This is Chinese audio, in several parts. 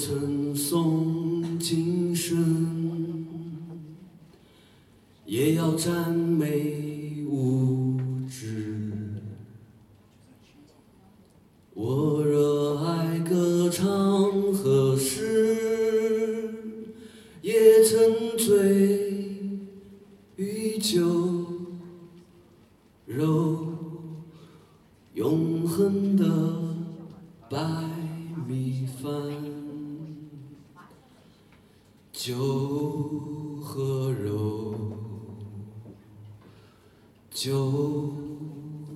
我称颂今生，也要赞美无知。我热爱歌唱和诗，也曾醉于酒肉，永恒的白米饭，酒和肉，酒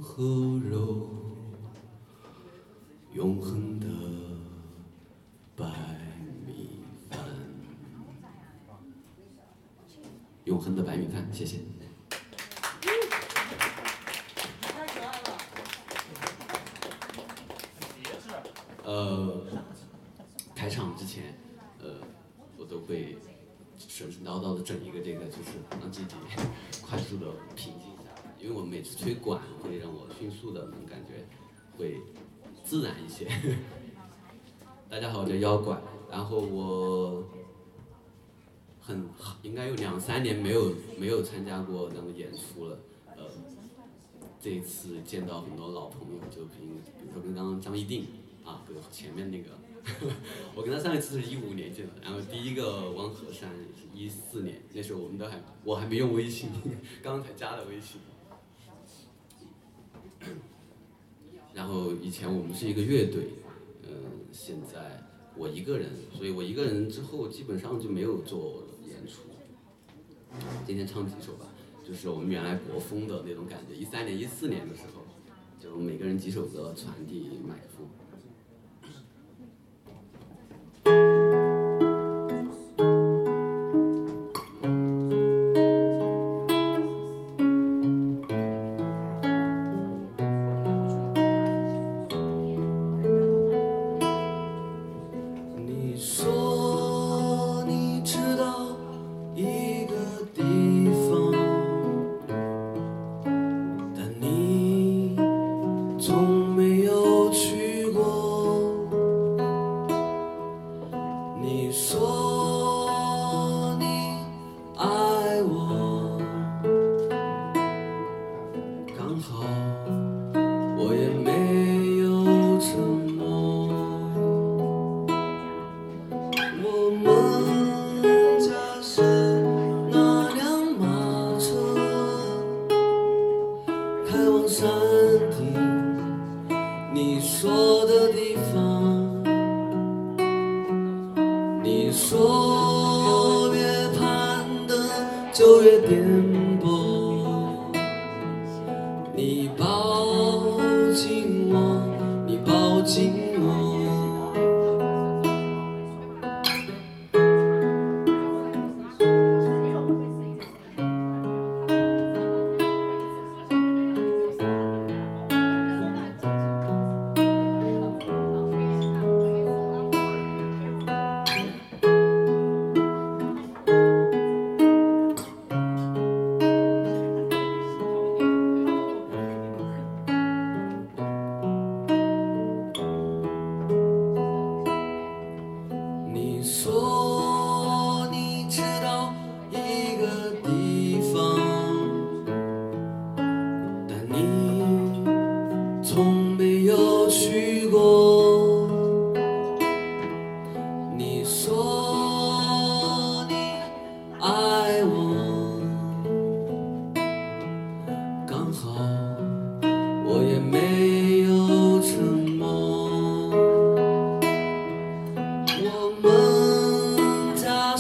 和肉。永恒的白米饭，永恒的白米饭，谢谢。呃，开场之前，呃，我都会神神叨叨的整一个这个，就是让自己快速的平静下来，因为我每次吹管会让我迅速的能感觉会。自然一些。大家好，我叫妖怪。然后我很应该有两三年没有没有参加过那个演出了。呃，这一次见到很多老朋友，就比比如说跟刚刚张一定啊，跟前面那个，我跟他上一次是一五年见的。然后第一个汪和山是一四年，那时候我们都还我还没用微信，刚 刚才加了微信。然后以前我们是一个乐队，嗯，现在我一个人，所以我一个人之后基本上就没有做演出。今天唱几首吧，就是我们原来国风的那种感觉。一三年、一四年的时候，就每个人几首歌传递麦克山顶你说的地方你说越攀登就越颠簸。你把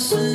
person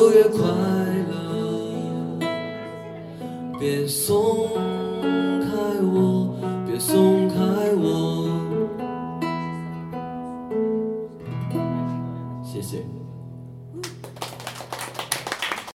就越快乐别松开我别松开我。